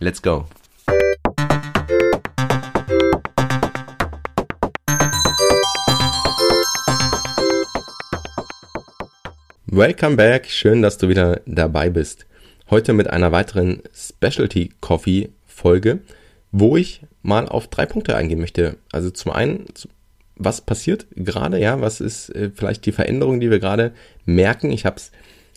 Let's go. Welcome back, schön, dass du wieder dabei bist. Heute mit einer weiteren Specialty Coffee Folge, wo ich mal auf drei Punkte eingehen möchte. Also zum einen, was passiert gerade, ja, was ist äh, vielleicht die Veränderung, die wir gerade merken. Ich habe es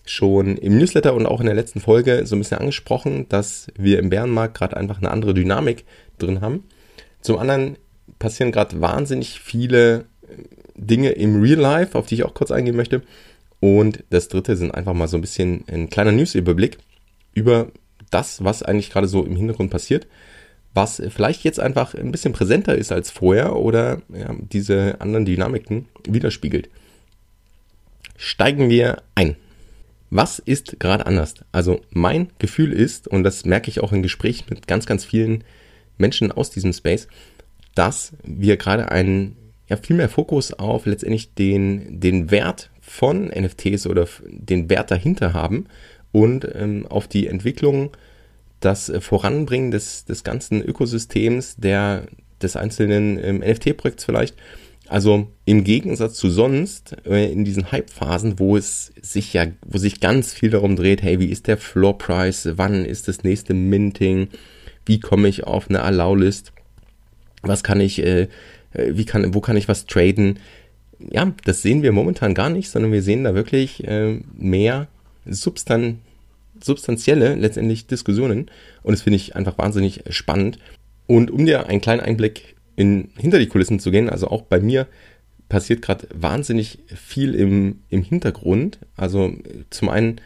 schon im Newsletter und auch in der letzten Folge so ein bisschen angesprochen, dass wir im Bärenmarkt gerade einfach eine andere Dynamik drin haben. Zum anderen passieren gerade wahnsinnig viele Dinge im Real Life, auf die ich auch kurz eingehen möchte. Und das dritte sind einfach mal so ein bisschen ein kleiner News-Überblick über das, was eigentlich gerade so im Hintergrund passiert, was vielleicht jetzt einfach ein bisschen präsenter ist als vorher oder ja, diese anderen Dynamiken widerspiegelt. Steigen wir ein. Was ist gerade anders? Also mein Gefühl ist, und das merke ich auch in Gesprächen mit ganz, ganz vielen Menschen aus diesem Space, dass wir gerade einen ja, viel mehr Fokus auf letztendlich den, den Wert von NFTs oder den Wert dahinter haben und ähm, auf die Entwicklung, das Voranbringen des, des ganzen Ökosystems, der, des einzelnen ähm, NFT-Projekts vielleicht also im Gegensatz zu sonst äh, in diesen Hype-Phasen, wo es sich ja, wo sich ganz viel darum dreht, hey, wie ist der Floor Price, wann ist das nächste Minting, wie komme ich auf eine Allow-List, was kann ich, äh, äh, wie kann, wo kann ich was traden? Ja, das sehen wir momentan gar nicht, sondern wir sehen da wirklich äh, mehr Substan substanzielle letztendlich Diskussionen und das finde ich einfach wahnsinnig spannend. Und um dir einen kleinen Einblick in, hinter die Kulissen zu gehen. Also auch bei mir passiert gerade wahnsinnig viel im, im Hintergrund. Also zum einen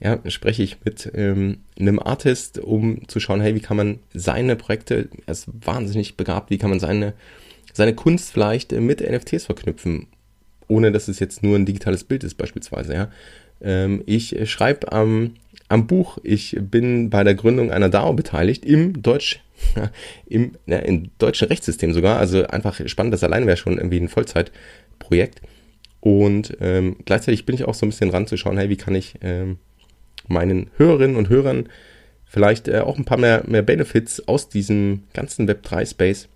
ja, spreche ich mit ähm, einem Artist, um zu schauen, hey, wie kann man seine Projekte, er ist wahnsinnig begabt, wie kann man seine, seine Kunst vielleicht mit NFTs verknüpfen, ohne dass es jetzt nur ein digitales Bild ist beispielsweise. Ja. Ähm, ich schreibe am, am Buch, ich bin bei der Gründung einer DAO beteiligt im Deutsch im, ja, im deutschen Rechtssystem sogar. Also einfach spannend, das allein wäre schon irgendwie ein Vollzeitprojekt. Und ähm, gleichzeitig bin ich auch so ein bisschen ranzuschauen, hey, wie kann ich ähm, meinen Hörerinnen und Hörern vielleicht äh, auch ein paar mehr, mehr Benefits aus diesem ganzen Web3-Space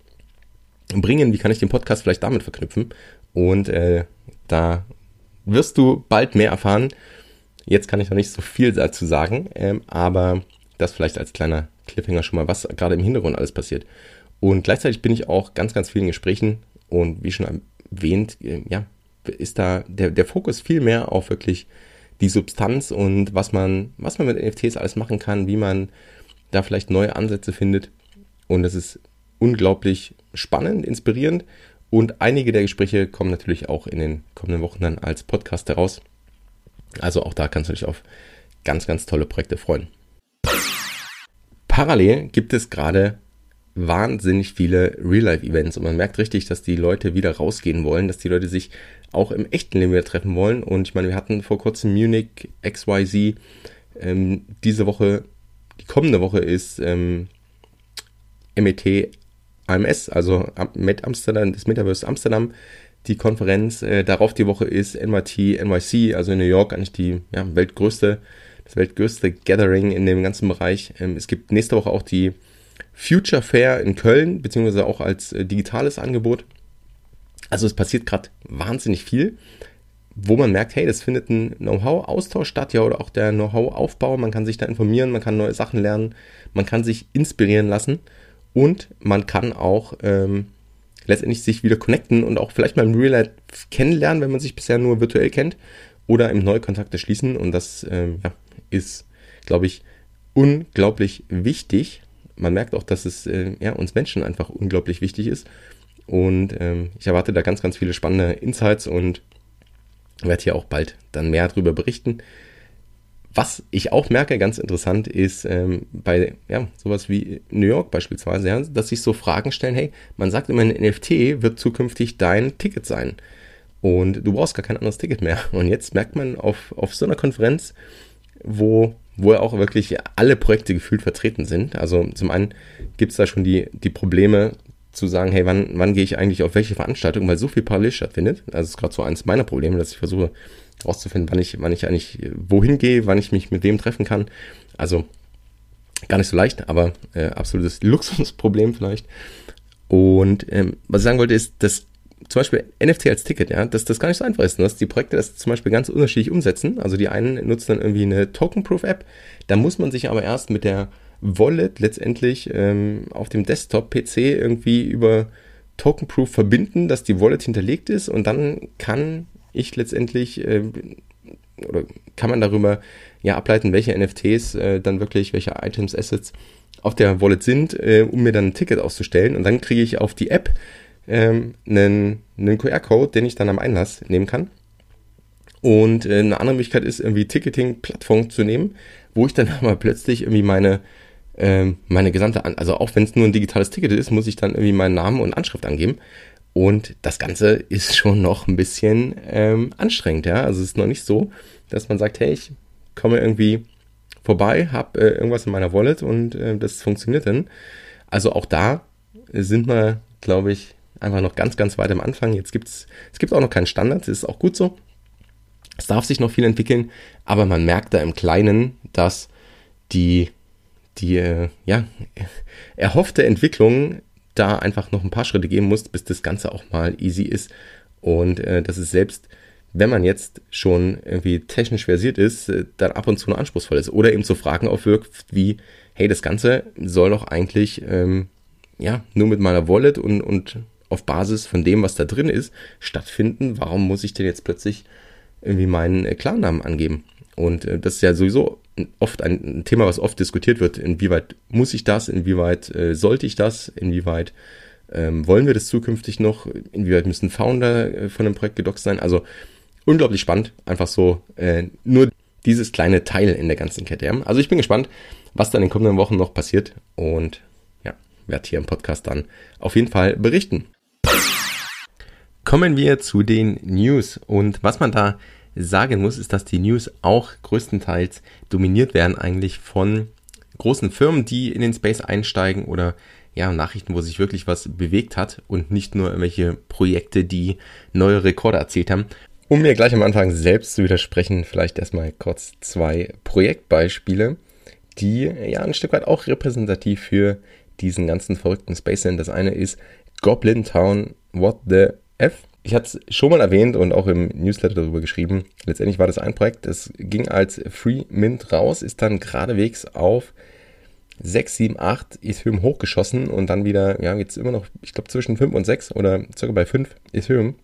bringen? Wie kann ich den Podcast vielleicht damit verknüpfen? Und äh, da wirst du bald mehr erfahren. Jetzt kann ich noch nicht so viel dazu sagen, ähm, aber das vielleicht als kleiner Cliffhanger schon mal, was gerade im Hintergrund alles passiert. Und gleichzeitig bin ich auch ganz, ganz vielen Gesprächen und wie schon erwähnt, äh, ja, ist da der, der Fokus viel mehr auf wirklich die Substanz und was man, was man mit NFTs alles machen kann, wie man da vielleicht neue Ansätze findet. Und das ist unglaublich spannend, inspirierend. Und einige der Gespräche kommen natürlich auch in den kommenden Wochen dann als Podcast heraus. Also auch da kannst du dich auf ganz, ganz tolle Projekte freuen. Parallel gibt es gerade wahnsinnig viele Real-Life-Events und man merkt richtig, dass die Leute wieder rausgehen wollen, dass die Leute sich auch im echten Leben wieder treffen wollen. Und ich meine, wir hatten vor kurzem Munich XYZ. Ähm, diese Woche, die kommende Woche ist ähm, MET AMS, also Met Amsterdam, das Metaverse Amsterdam, die Konferenz. Äh, darauf die Woche ist NYT NYC, also in New York, eigentlich die ja, weltgrößte das weltgrößte Gathering in dem ganzen Bereich. Ähm, es gibt nächste Woche auch die Future Fair in Köln, beziehungsweise auch als äh, digitales Angebot. Also es passiert gerade wahnsinnig viel, wo man merkt, hey, das findet ein Know-how-Austausch statt, ja, oder auch der Know-how-Aufbau. Man kann sich da informieren, man kann neue Sachen lernen, man kann sich inspirieren lassen und man kann auch ähm, letztendlich sich wieder connecten und auch vielleicht mal im Real Life kennenlernen, wenn man sich bisher nur virtuell kennt oder im Neukontakte schließen. Und das ähm, ja, ist, glaube ich, unglaublich wichtig. Man merkt auch, dass es äh, ja, uns Menschen einfach unglaublich wichtig ist. Und ähm, ich erwarte da ganz, ganz viele spannende Insights und werde hier auch bald dann mehr darüber berichten. Was ich auch merke, ganz interessant, ist ähm, bei ja, sowas wie New York beispielsweise, ja, dass sich so Fragen stellen, hey, man sagt immer, ein NFT wird zukünftig dein Ticket sein. Und du brauchst gar kein anderes Ticket mehr. Und jetzt merkt man auf, auf so einer Konferenz, wo, wo ja auch wirklich alle Projekte gefühlt vertreten sind. Also zum einen gibt es da schon die, die Probleme zu sagen, hey, wann, wann gehe ich eigentlich auf welche Veranstaltung, weil so viel parallel stattfindet. Also das ist gerade so eins meiner Probleme, dass ich versuche rauszufinden, wann ich, wann ich eigentlich wohin gehe, wann ich mich mit wem treffen kann. Also gar nicht so leicht, aber äh, absolutes Luxusproblem vielleicht. Und ähm, was ich sagen wollte, ist, dass zum Beispiel NFT als Ticket, ja, dass das gar nicht so einfach ist. Dass die Projekte das zum Beispiel ganz unterschiedlich umsetzen. Also die einen nutzen dann irgendwie eine Token-Proof-App. Da muss man sich aber erst mit der Wallet letztendlich ähm, auf dem Desktop-PC irgendwie über Token-Proof verbinden, dass die Wallet hinterlegt ist und dann kann ich letztendlich äh, oder kann man darüber ja ableiten, welche NFTs äh, dann wirklich, welche Items, Assets auf der Wallet sind, äh, um mir dann ein Ticket auszustellen und dann kriege ich auf die App ähm, einen, einen QR-Code, den ich dann am Einlass nehmen kann. Und äh, eine andere Möglichkeit ist, irgendwie Ticketing-Plattform zu nehmen, wo ich dann aber plötzlich irgendwie meine, äh, meine gesamte, also auch wenn es nur ein digitales Ticket ist, muss ich dann irgendwie meinen Namen und Anschrift angeben. Und das Ganze ist schon noch ein bisschen ähm, anstrengend, ja. Also es ist noch nicht so, dass man sagt, hey, ich komme irgendwie vorbei, habe äh, irgendwas in meiner Wallet und äh, das funktioniert dann. Also auch da sind wir, glaube ich, einfach noch ganz, ganz weit am Anfang. Jetzt gibt's, es gibt auch noch keinen Standard, das ist auch gut so. Es darf sich noch viel entwickeln, aber man merkt da im Kleinen, dass die, die äh, ja, erhoffte Entwicklung da einfach noch ein paar Schritte gehen muss, bis das Ganze auch mal easy ist. Und äh, dass es selbst, wenn man jetzt schon irgendwie technisch versiert ist, äh, dann ab und zu nur anspruchsvoll ist. Oder eben zu Fragen aufwirkt, wie, hey, das Ganze soll doch eigentlich ähm, ja nur mit meiner Wallet und, und auf Basis von dem, was da drin ist, stattfinden. Warum muss ich denn jetzt plötzlich irgendwie meinen äh, Klarnamen angeben? Und äh, das ist ja sowieso oft ein Thema, was oft diskutiert wird. Inwieweit muss ich das? Inwieweit äh, sollte ich das? Inwieweit ähm, wollen wir das zukünftig noch? Inwieweit müssen Founder äh, von einem Projekt gedoxt sein? Also unglaublich spannend. Einfach so äh, nur dieses kleine Teil in der ganzen Kette. Ja? Also ich bin gespannt, was da in den kommenden Wochen noch passiert und ja, werde hier im Podcast dann auf jeden Fall berichten. Kommen wir zu den News und was man da sagen muss, ist, dass die News auch größtenteils dominiert werden eigentlich von großen Firmen, die in den Space einsteigen oder ja, Nachrichten, wo sich wirklich was bewegt hat und nicht nur irgendwelche Projekte, die neue Rekorde erzielt haben. Um mir gleich am Anfang selbst zu widersprechen, vielleicht erstmal kurz zwei Projektbeispiele, die ja ein Stück weit auch repräsentativ für diesen ganzen verrückten Space sind. Das eine ist Goblin Town What the F ich hatte es schon mal erwähnt und auch im Newsletter darüber geschrieben. Letztendlich war das ein Projekt, das ging als Free Mint raus, ist dann geradewegs auf 6, 7, 8 Ethereum hochgeschossen und dann wieder, ja, jetzt immer noch, ich glaube, zwischen 5 und 6 oder circa bei 5 Ethereum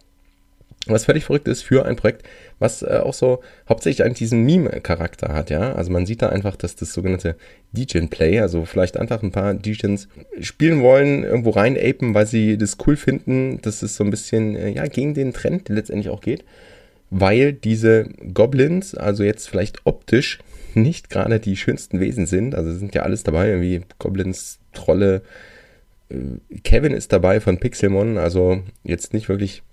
was völlig verrückt ist für ein Projekt, was äh, auch so hauptsächlich eigentlich diesen Meme-Charakter hat, ja. Also man sieht da einfach, dass das sogenannte Degen-Play, also vielleicht einfach ein paar Degens spielen wollen, irgendwo rein apen, weil sie das cool finden, dass es so ein bisschen, äh, ja, gegen den Trend letztendlich auch geht. Weil diese Goblins, also jetzt vielleicht optisch, nicht gerade die schönsten Wesen sind. Also sind ja alles dabei, irgendwie Goblins, Trolle, äh, Kevin ist dabei von Pixelmon, also jetzt nicht wirklich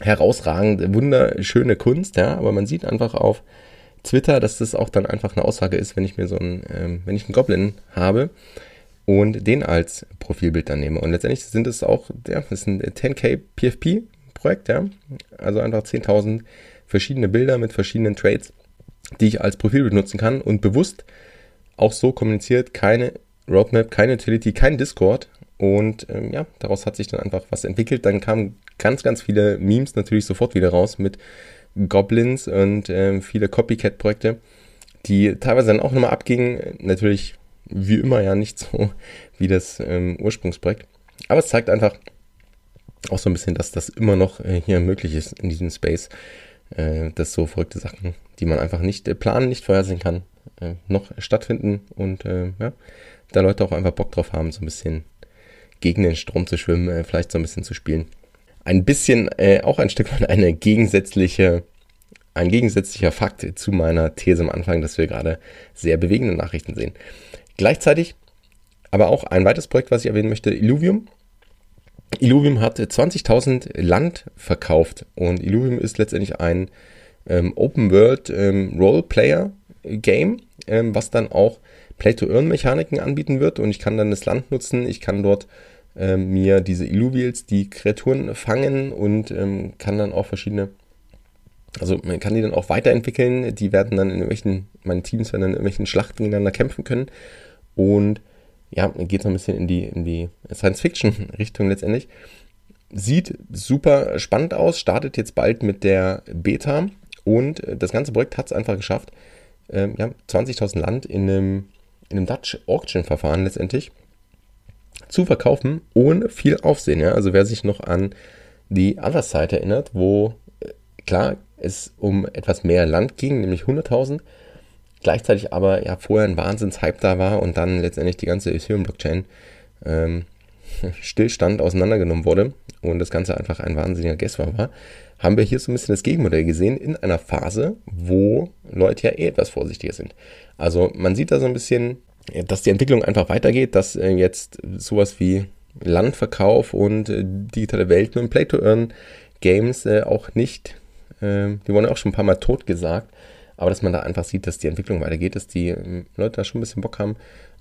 herausragende, wunderschöne Kunst, ja, aber man sieht einfach auf Twitter, dass das auch dann einfach eine Aussage ist, wenn ich mir so ein, ähm, wenn ich einen Goblin habe und den als Profilbild dann nehme. Und letztendlich sind es auch, ja, das ist ein 10k PFP Projekt, ja, also einfach 10.000 verschiedene Bilder mit verschiedenen Trades, die ich als Profilbild nutzen kann und bewusst auch so kommuniziert, keine Roadmap, keine Utility, kein Discord, und ähm, ja, daraus hat sich dann einfach was entwickelt. Dann kamen ganz, ganz viele Memes natürlich sofort wieder raus mit Goblins und ähm, viele Copycat-Projekte, die teilweise dann auch nochmal abgingen. Natürlich wie immer ja nicht so wie das ähm, Ursprungsprojekt. Aber es zeigt einfach auch so ein bisschen, dass das immer noch äh, hier möglich ist in diesem Space, äh, dass so verrückte Sachen, die man einfach nicht äh, planen, nicht vorhersehen kann, äh, noch stattfinden und äh, ja, da Leute auch einfach Bock drauf haben, so ein bisschen gegen den Strom zu schwimmen, äh, vielleicht so ein bisschen zu spielen. Ein bisschen, äh, auch ein Stück weit eine gegensätzliche ein gegensätzlicher Fakt zu meiner These am Anfang, dass wir gerade sehr bewegende Nachrichten sehen. Gleichzeitig aber auch ein weiteres Projekt, was ich erwähnen möchte, Illuvium. Illuvium hat 20.000 Land verkauft und Illuvium ist letztendlich ein ähm, Open World ähm, Role Player Game, ähm, was dann auch Play-to-Earn-Mechaniken anbieten wird und ich kann dann das Land nutzen, ich kann dort ähm, mir diese Illuvials, die Kreaturen fangen und ähm, kann dann auch verschiedene, also man kann die dann auch weiterentwickeln, die werden dann in irgendwelchen, meine Teams werden dann in irgendwelchen Schlachten gegeneinander kämpfen können. Und ja, geht so ein bisschen in die, in die Science-Fiction-Richtung letztendlich. Sieht super spannend aus, startet jetzt bald mit der Beta und das ganze Projekt hat es einfach geschafft, ähm, ja, 20.000 Land in einem, in einem Dutch Auction-Verfahren letztendlich zu verkaufen, ohne viel Aufsehen. Ja? Also wer sich noch an die Other Side erinnert, wo äh, klar es um etwas mehr Land ging, nämlich 100.000, gleichzeitig aber ja vorher ein Wahnsinns-Hype da war und dann letztendlich die ganze Ethereum-Blockchain ähm, Stillstand auseinandergenommen wurde und das Ganze einfach ein wahnsinniger Guess war, haben wir hier so ein bisschen das Gegenmodell gesehen in einer Phase, wo Leute ja eh etwas vorsichtiger sind. Also man sieht da so ein bisschen, dass die Entwicklung einfach weitergeht, dass äh, jetzt sowas wie Landverkauf und äh, digitale Welten und Play-to-Earn-Games äh, auch nicht, die wurden auch schon ein paar Mal tot gesagt, aber dass man da einfach sieht, dass die Entwicklung weitergeht, dass die ähm, Leute da schon ein bisschen Bock haben,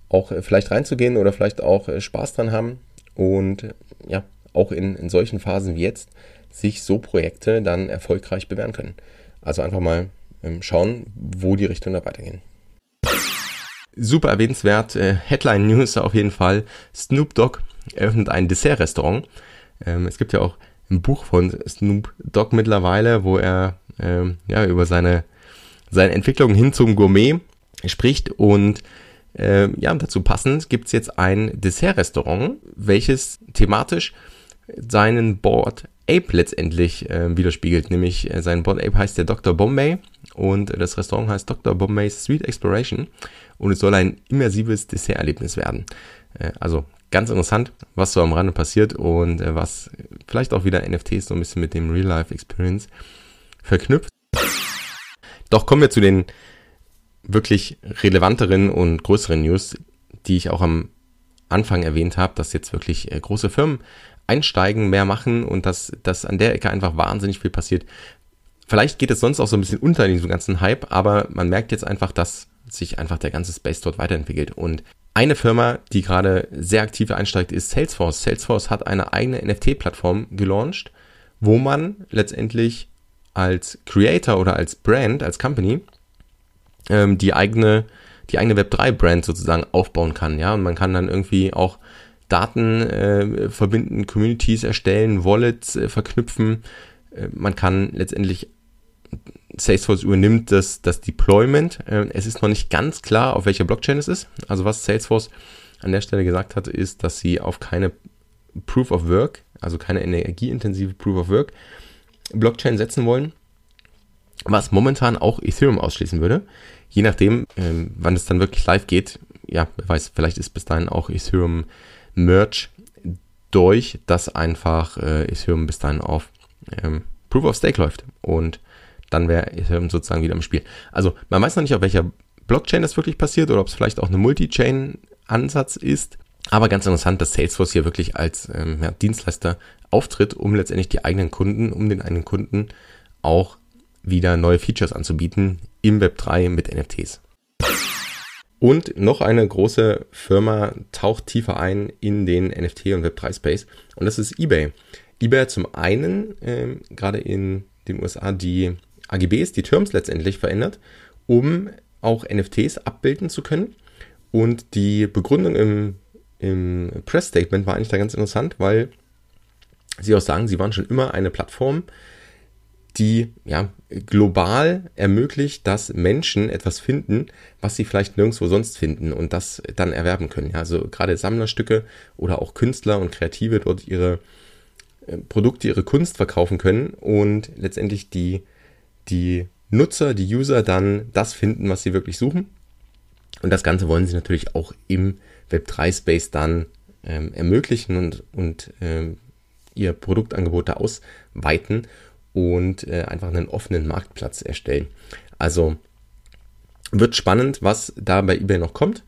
auch vielleicht reinzugehen oder vielleicht auch Spaß dran haben und ja, auch in, in solchen Phasen wie jetzt sich so Projekte dann erfolgreich bewähren können. Also einfach mal ähm, schauen, wo die Richtungen da weitergehen. Super erwähnenswert, äh, Headline News auf jeden Fall. Snoop Dogg eröffnet ein Dessert-Restaurant. Ähm, es gibt ja auch ein Buch von Snoop Dogg mittlerweile, wo er ähm, ja über seine, seine Entwicklung hin zum Gourmet spricht und äh, ja, dazu passend gibt's jetzt ein Dessert-Restaurant, welches thematisch seinen Board Ape letztendlich äh, widerspiegelt. Nämlich äh, sein Board Ape heißt der Dr. Bombay und das Restaurant heißt Dr. Bombay's Sweet Exploration und es soll ein immersives Desserterlebnis werden. Äh, also ganz interessant, was so am Rande passiert und äh, was vielleicht auch wieder NFTs so ein bisschen mit dem Real-Life-Experience verknüpft. Doch kommen wir zu den wirklich relevanteren und größeren News, die ich auch am Anfang erwähnt habe, dass jetzt wirklich äh, große Firmen einsteigen, mehr machen und dass, dass an der Ecke einfach wahnsinnig viel passiert. Vielleicht geht es sonst auch so ein bisschen unter in diesem ganzen Hype, aber man merkt jetzt einfach, dass sich einfach der ganze Space dort weiterentwickelt. Und eine Firma, die gerade sehr aktiv einsteigt, ist Salesforce. Salesforce hat eine eigene NFT-Plattform gelauncht, wo man letztendlich als Creator oder als Brand, als Company, ähm, die eigene, die eigene Web3-Brand sozusagen aufbauen kann. Ja, und man kann dann irgendwie auch Daten äh, verbinden, Communities erstellen, Wallets äh, verknüpfen. Äh, man kann letztendlich Salesforce übernimmt das, das Deployment. Äh, es ist noch nicht ganz klar, auf welcher Blockchain es ist. Also was Salesforce an der Stelle gesagt hat, ist, dass sie auf keine Proof of Work, also keine energieintensive Proof of Work Blockchain setzen wollen, was momentan auch Ethereum ausschließen würde. Je nachdem, ähm, wann es dann wirklich live geht, ja, wer weiß, vielleicht ist bis dahin auch Ethereum Merch durch, dass einfach äh, Ethereum bis dahin auf ähm, Proof of Stake läuft. Und dann wäre Ethereum sozusagen wieder im Spiel. Also man weiß noch nicht, auf welcher Blockchain das wirklich passiert oder ob es vielleicht auch eine Multi-Chain-Ansatz ist. Aber ganz interessant, dass Salesforce hier wirklich als ähm, ja, Dienstleister auftritt, um letztendlich die eigenen Kunden, um den eigenen Kunden auch wieder neue Features anzubieten im Web 3 mit NFTs. Und noch eine große Firma taucht tiefer ein in den NFT- und Web3-Space und das ist eBay. eBay hat zum einen ähm, gerade in den USA die AGBs, die Terms letztendlich verändert, um auch NFTs abbilden zu können. Und die Begründung im, im Press-Statement war eigentlich da ganz interessant, weil sie auch sagen, sie waren schon immer eine Plattform, die ja, global ermöglicht, dass Menschen etwas finden, was sie vielleicht nirgendwo sonst finden und das dann erwerben können. Ja, also gerade Sammlerstücke oder auch Künstler und Kreative dort ihre äh, Produkte, ihre Kunst verkaufen können und letztendlich die, die Nutzer, die User dann das finden, was sie wirklich suchen. Und das Ganze wollen sie natürlich auch im Web3-Space dann ähm, ermöglichen und, und ähm, ihr Produktangebot da ausweiten. Und äh, einfach einen offenen Marktplatz erstellen. Also wird spannend, was da bei eBay noch kommt.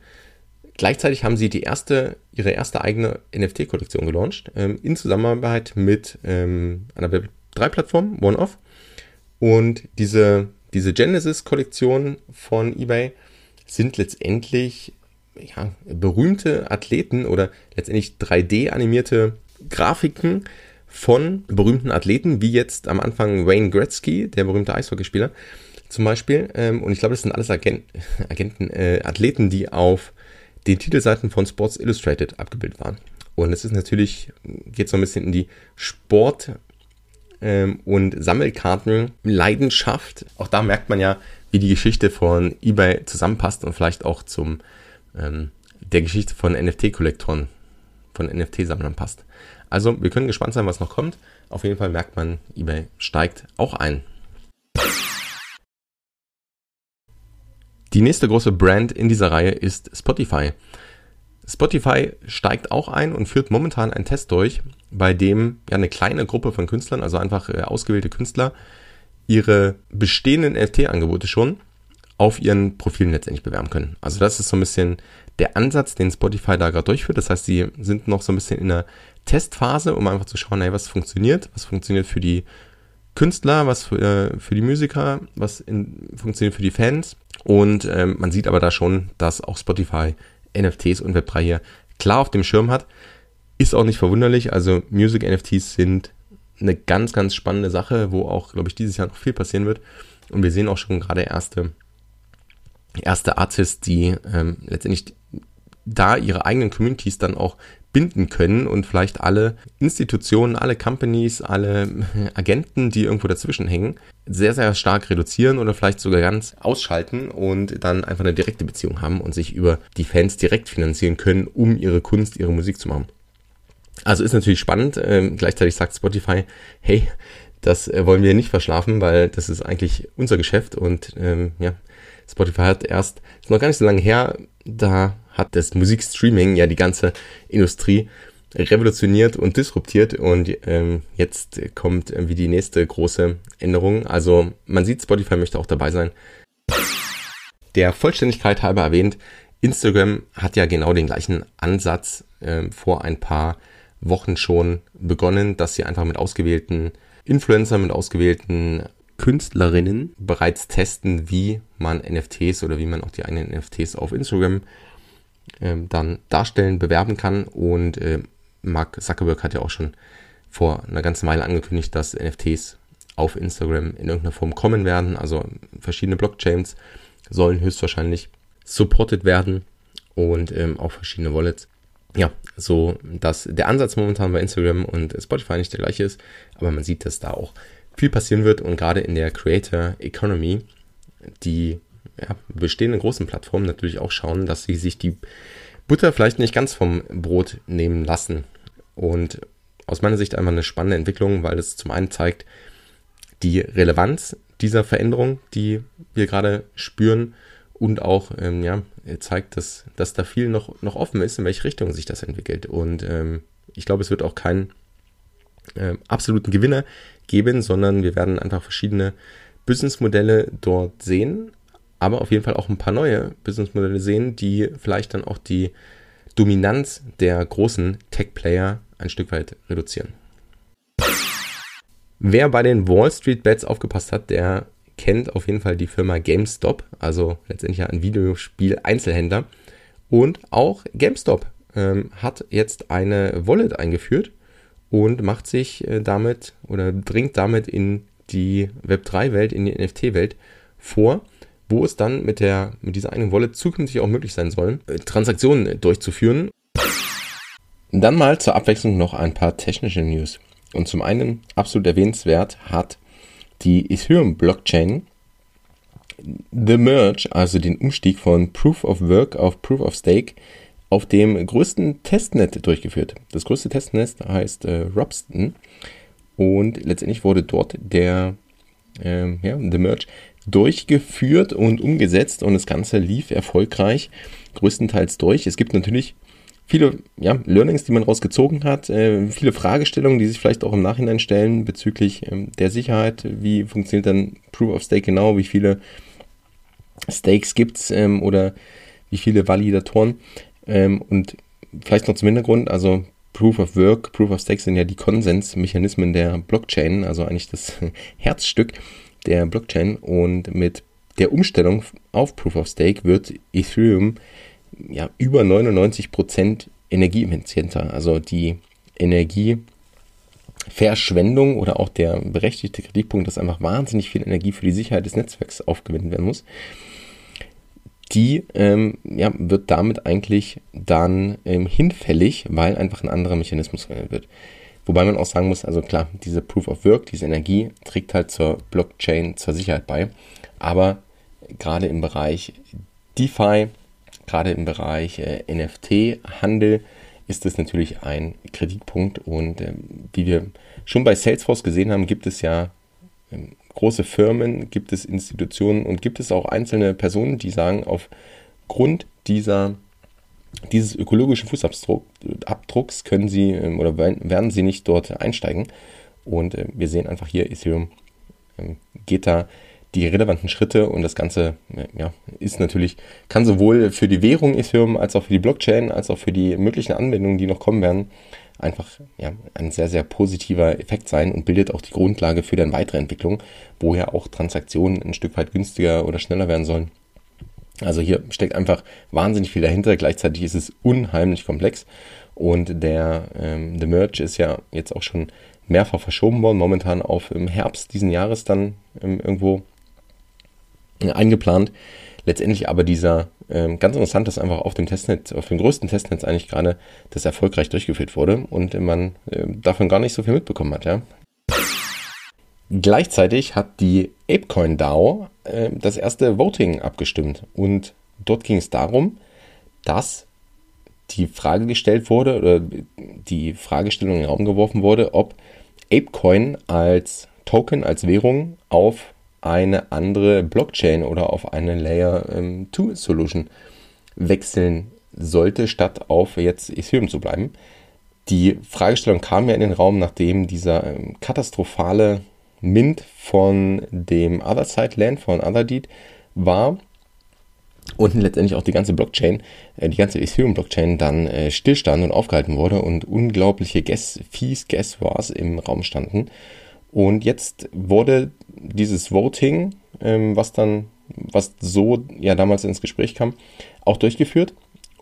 Gleichzeitig haben sie die erste, ihre erste eigene NFT-Kollektion gelauncht, ähm, in Zusammenarbeit mit ähm, einer Web3-Plattform, OneOff. Und diese, diese Genesis-Kollektion von eBay sind letztendlich ja, berühmte Athleten oder letztendlich 3D-animierte Grafiken von berühmten Athleten, wie jetzt am Anfang Wayne Gretzky, der berühmte Eishockeyspieler zum Beispiel. Ähm, und ich glaube, das sind alles Agent, Agenten, äh, Athleten, die auf den Titelseiten von Sports Illustrated abgebildet waren. Und es ist natürlich, geht so ein bisschen in die Sport- ähm, und Sammelkarten-Leidenschaft. Auch da merkt man ja, wie die Geschichte von eBay zusammenpasst und vielleicht auch zum ähm, der Geschichte von NFT-Kollektoren, von NFT-Sammlern passt. Also wir können gespannt sein, was noch kommt. Auf jeden Fall merkt man, eBay steigt auch ein. Die nächste große Brand in dieser Reihe ist Spotify. Spotify steigt auch ein und führt momentan einen Test durch, bei dem ja eine kleine Gruppe von Künstlern, also einfach äh, ausgewählte Künstler, ihre bestehenden NFT-Angebote schon auf ihren Profilen letztendlich bewerben können. Also das ist so ein bisschen der Ansatz, den Spotify da gerade durchführt. Das heißt, sie sind noch so ein bisschen in der Testphase, um einfach zu schauen, hey, was funktioniert, was funktioniert für die Künstler, was für, äh, für die Musiker, was in, funktioniert für die Fans. Und ähm, man sieht aber da schon, dass auch Spotify NFTs und Web3 hier klar auf dem Schirm hat. Ist auch nicht verwunderlich. Also Music NFTs sind eine ganz, ganz spannende Sache, wo auch, glaube ich, dieses Jahr noch viel passieren wird. Und wir sehen auch schon gerade erste, erste Artists, die ähm, letztendlich da ihre eigenen Communities dann auch binden können und vielleicht alle Institutionen, alle Companies, alle Agenten, die irgendwo dazwischen hängen, sehr, sehr stark reduzieren oder vielleicht sogar ganz ausschalten und dann einfach eine direkte Beziehung haben und sich über die Fans direkt finanzieren können, um ihre Kunst, ihre Musik zu machen. Also ist natürlich spannend. Ähm, gleichzeitig sagt Spotify, hey, das äh, wollen wir nicht verschlafen, weil das ist eigentlich unser Geschäft und ähm, ja, Spotify hat erst, ist noch gar nicht so lange her, da hat das Musikstreaming ja die ganze Industrie revolutioniert und disruptiert und ähm, jetzt kommt irgendwie die nächste große Änderung. Also man sieht, Spotify möchte auch dabei sein. Der Vollständigkeit halber erwähnt, Instagram hat ja genau den gleichen Ansatz äh, vor ein paar Wochen schon begonnen, dass sie einfach mit ausgewählten Influencern, mit ausgewählten Künstlerinnen bereits testen, wie man NFTs oder wie man auch die eigenen NFTs auf Instagram ähm, dann darstellen, bewerben kann. Und äh, Mark Zuckerberg hat ja auch schon vor einer ganzen Weile angekündigt, dass NFTs auf Instagram in irgendeiner Form kommen werden. Also verschiedene Blockchains sollen höchstwahrscheinlich supported werden und ähm, auch verschiedene Wallets. Ja, so dass der Ansatz momentan bei Instagram und Spotify nicht der gleiche ist, aber man sieht, dass da auch viel passieren wird und gerade in der Creator Economy, die ja, bestehenden großen Plattformen natürlich auch schauen, dass sie sich die Butter vielleicht nicht ganz vom Brot nehmen lassen. Und aus meiner Sicht einfach eine spannende Entwicklung, weil es zum einen zeigt die Relevanz dieser Veränderung, die wir gerade spüren und auch ähm, ja, zeigt, dass, dass da viel noch, noch offen ist, in welche Richtung sich das entwickelt. Und ähm, ich glaube, es wird auch keinen äh, absoluten Gewinner geben, sondern wir werden einfach verschiedene Businessmodelle dort sehen, aber auf jeden Fall auch ein paar neue Businessmodelle sehen, die vielleicht dann auch die Dominanz der großen Tech-Player ein Stück weit reduzieren. Wer bei den Wall Street Bets aufgepasst hat, der kennt auf jeden Fall die Firma GameStop, also letztendlich ein Videospiel-Einzelhändler. Und auch GameStop ähm, hat jetzt eine Wallet eingeführt und macht sich äh, damit oder dringt damit in die Web3-Welt, in die NFT-Welt vor wo es dann mit, der, mit dieser eigenen Wallet zukünftig auch möglich sein soll, äh, Transaktionen durchzuführen. Dann mal zur Abwechslung noch ein paar technische News. Und zum einen absolut erwähnenswert hat die Ethereum Blockchain The Merge, also den Umstieg von Proof of Work auf Proof of Stake, auf dem größten Testnet durchgeführt. Das größte Testnet heißt äh, Robston und letztendlich wurde dort der äh, ja, The Merge durchgeführt und umgesetzt und das Ganze lief erfolgreich größtenteils durch. Es gibt natürlich viele ja, Learnings, die man rausgezogen hat, äh, viele Fragestellungen, die sich vielleicht auch im Nachhinein stellen bezüglich ähm, der Sicherheit. Wie funktioniert dann Proof of Stake genau? Wie viele Stakes gibt's ähm, oder wie viele Validatoren? Ähm, und vielleicht noch zum Hintergrund, also Proof of Work, Proof of Stake sind ja die Konsensmechanismen der Blockchain, also eigentlich das Herzstück der Blockchain. Und mit der Umstellung auf Proof of Stake wird Ethereum ja über 99% energieeffizienter. Also die Energieverschwendung oder auch der berechtigte Kritikpunkt, dass einfach wahnsinnig viel Energie für die Sicherheit des Netzwerks aufgewendet werden muss, die ähm, ja, wird damit eigentlich dann ähm, hinfällig, weil einfach ein anderer Mechanismus verwendet wird. Wobei man auch sagen muss, also klar, diese Proof of Work, diese Energie trägt halt zur Blockchain, zur Sicherheit bei. Aber gerade im Bereich DeFi, gerade im Bereich äh, NFT-Handel ist das natürlich ein Kritikpunkt. Und äh, wie wir schon bei Salesforce gesehen haben, gibt es ja ähm, große Firmen, gibt es Institutionen und gibt es auch einzelne Personen, die sagen, aufgrund dieser, dieses ökologischen Fußabdrucks können sie ähm, oder werden sie nicht dort einsteigen. Und äh, wir sehen einfach hier, Ethereum ähm, geht da die relevanten Schritte und das Ganze ja, ist natürlich, kann sowohl für die Währung Ethereum als auch für die Blockchain, als auch für die möglichen Anwendungen, die noch kommen werden, einfach ja, ein sehr, sehr positiver Effekt sein und bildet auch die Grundlage für dann weitere Entwicklung, wo ja auch Transaktionen ein Stück weit günstiger oder schneller werden sollen. Also hier steckt einfach wahnsinnig viel dahinter. Gleichzeitig ist es unheimlich komplex und der ähm, The Merge ist ja jetzt auch schon mehrfach verschoben worden, momentan auf im Herbst diesen Jahres dann ähm, irgendwo eingeplant. Letztendlich aber dieser ähm, ganz interessant, dass einfach auf dem Testnet, auf dem größten Testnetz eigentlich gerade das erfolgreich durchgeführt wurde und man äh, davon gar nicht so viel mitbekommen hat, ja. Gleichzeitig hat die ApeCoin DAO äh, das erste Voting abgestimmt und dort ging es darum, dass die Frage gestellt wurde oder die Fragestellung in den Raum geworfen wurde, ob ApeCoin als Token, als Währung auf eine andere Blockchain oder auf eine Layer 2 ähm, Solution wechseln sollte, statt auf jetzt Ethereum zu bleiben. Die Fragestellung kam ja in den Raum, nachdem dieser ähm, katastrophale Mint von dem Other Side Land, von Otherdeed war und letztendlich auch die ganze Blockchain, äh, die ganze Ethereum-Blockchain dann äh, stillstand und aufgehalten wurde und unglaubliche Gas, Fees, Gas Wars im Raum standen. Und jetzt wurde dieses Voting, ähm, was dann, was so ja damals ins Gespräch kam, auch durchgeführt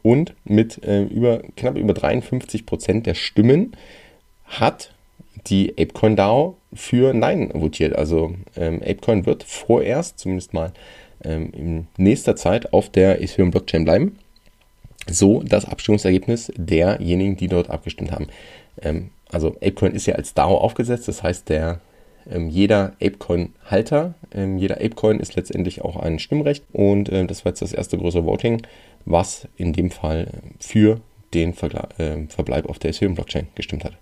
und mit äh, über knapp über 53 Prozent der Stimmen hat die ApeCoin DAO für Nein votiert. Also ähm, ApeCoin wird vorerst, zumindest mal ähm, in nächster Zeit, auf der Ethereum Blockchain bleiben. So das Abstimmungsergebnis derjenigen, die dort abgestimmt haben. Ähm, also ApeCoin ist ja als DAO aufgesetzt, das heißt, der ähm, jeder ApeCoin-Halter, ähm, jeder ApeCoin ist letztendlich auch ein Stimmrecht und äh, das war jetzt das erste größere Voting, was in dem Fall für den Vergle äh, Verbleib auf der Ethereum-Blockchain gestimmt hat.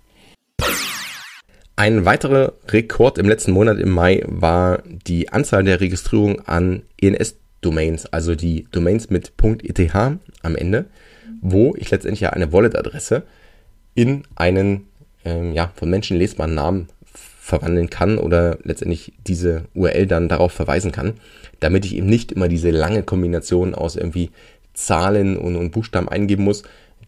Ein weiterer Rekord im letzten Monat im Mai war die Anzahl der Registrierungen an ENS-Domains, also die Domains mit .eth am Ende, wo ich letztendlich ja eine Wallet-Adresse in einen ähm, ja, von Menschen lesbaren Namen verwandeln kann oder letztendlich diese URL dann darauf verweisen kann, damit ich eben nicht immer diese lange Kombination aus irgendwie Zahlen und, und Buchstaben eingeben muss,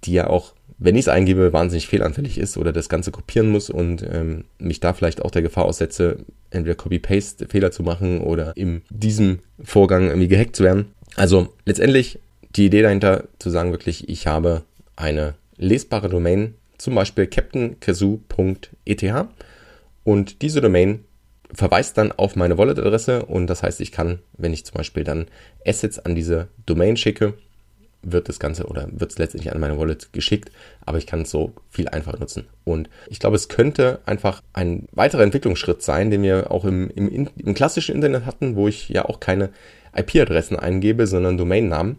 die ja auch, wenn ich es eingebe, wahnsinnig fehlanfällig ist oder das Ganze kopieren muss und ähm, mich da vielleicht auch der Gefahr aussetze, entweder Copy-Paste-Fehler zu machen oder in diesem Vorgang irgendwie gehackt zu werden. Also letztendlich die Idee dahinter zu sagen wirklich, ich habe eine lesbare Domain, zum Beispiel captainkazoo.eth und diese Domain verweist dann auf meine Wallet-Adresse und das heißt, ich kann, wenn ich zum Beispiel dann Assets an diese Domain schicke, wird das Ganze oder wird es letztendlich an meine Wallet geschickt, aber ich kann es so viel einfacher nutzen. Und ich glaube, es könnte einfach ein weiterer Entwicklungsschritt sein, den wir auch im, im, im klassischen Internet hatten, wo ich ja auch keine IP-Adressen eingebe, sondern Domainnamen.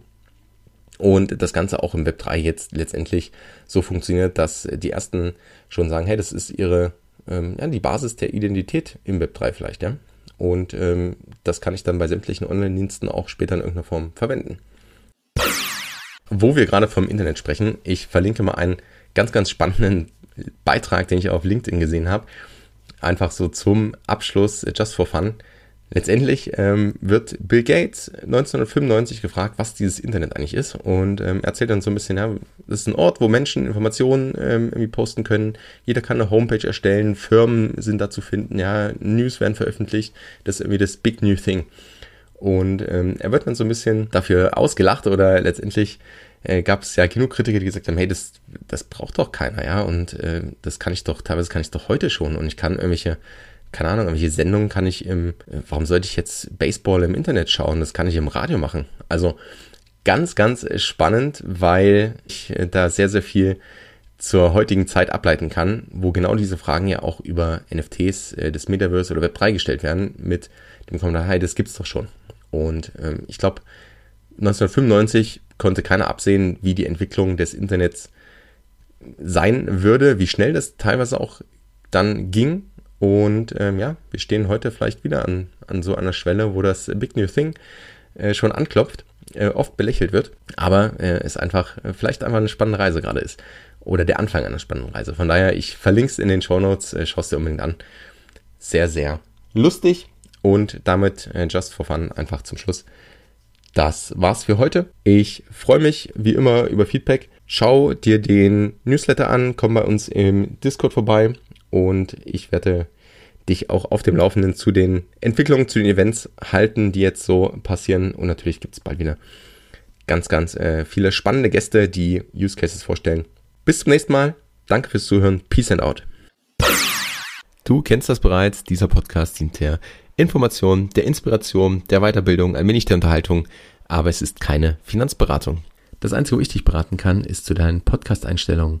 Und das Ganze auch im Web 3 jetzt letztendlich so funktioniert, dass die ersten schon sagen, hey, das ist ihre ähm, ja, die Basis der Identität im Web 3 vielleicht, ja. Und ähm, das kann ich dann bei sämtlichen Online-Diensten auch später in irgendeiner Form verwenden. wo wir gerade vom Internet sprechen, ich verlinke mal einen ganz, ganz spannenden Beitrag, den ich auf LinkedIn gesehen habe. Einfach so zum Abschluss, just for fun. Letztendlich ähm, wird Bill Gates 1995 gefragt, was dieses Internet eigentlich ist und ähm, erzählt dann so ein bisschen, ja, das ist ein Ort, wo Menschen Informationen ähm, irgendwie posten können. Jeder kann eine Homepage erstellen, Firmen sind da zu finden, ja, News werden veröffentlicht. Das ist irgendwie das Big New Thing. Und ähm, er wird dann so ein bisschen dafür ausgelacht oder letztendlich äh, gab es ja genug Kritiker, die gesagt haben, hey, das, das braucht doch keiner, ja, und äh, das kann ich doch, teilweise kann ich doch heute schon und ich kann irgendwelche keine Ahnung, welche Sendungen kann ich im, warum sollte ich jetzt Baseball im Internet schauen? Das kann ich im Radio machen. Also ganz, ganz spannend, weil ich da sehr, sehr viel zur heutigen Zeit ableiten kann, wo genau diese Fragen ja auch über NFTs äh, des Metaverse oder Web3 gestellt werden, mit dem Kommentar, hey, das gibt's doch schon. Und ähm, ich glaube, 1995 konnte keiner absehen, wie die Entwicklung des Internets sein würde, wie schnell das teilweise auch dann ging und ähm, ja, wir stehen heute vielleicht wieder an, an so einer Schwelle, wo das Big New Thing äh, schon anklopft, äh, oft belächelt wird, aber äh, es einfach äh, vielleicht einfach eine spannende Reise gerade ist. Oder der Anfang einer spannenden Reise. Von daher, ich verlinke es in den Show Notes, äh, schau es dir unbedingt an. Sehr, sehr lustig und damit äh, just for fun einfach zum Schluss. Das war's für heute. Ich freue mich wie immer über Feedback. Schau dir den Newsletter an, komm bei uns im Discord vorbei und ich werde dich auch auf dem Laufenden zu den Entwicklungen, zu den Events halten, die jetzt so passieren. Und natürlich gibt es bald wieder ganz, ganz äh, viele spannende Gäste, die Use Cases vorstellen. Bis zum nächsten Mal. Danke fürs Zuhören. Peace and out. Du kennst das bereits. Dieser Podcast dient der Information, der Inspiration, der Weiterbildung, ein wenig der Unterhaltung. Aber es ist keine Finanzberatung. Das Einzige, wo ich dich beraten kann, ist zu deinen Podcast-Einstellungen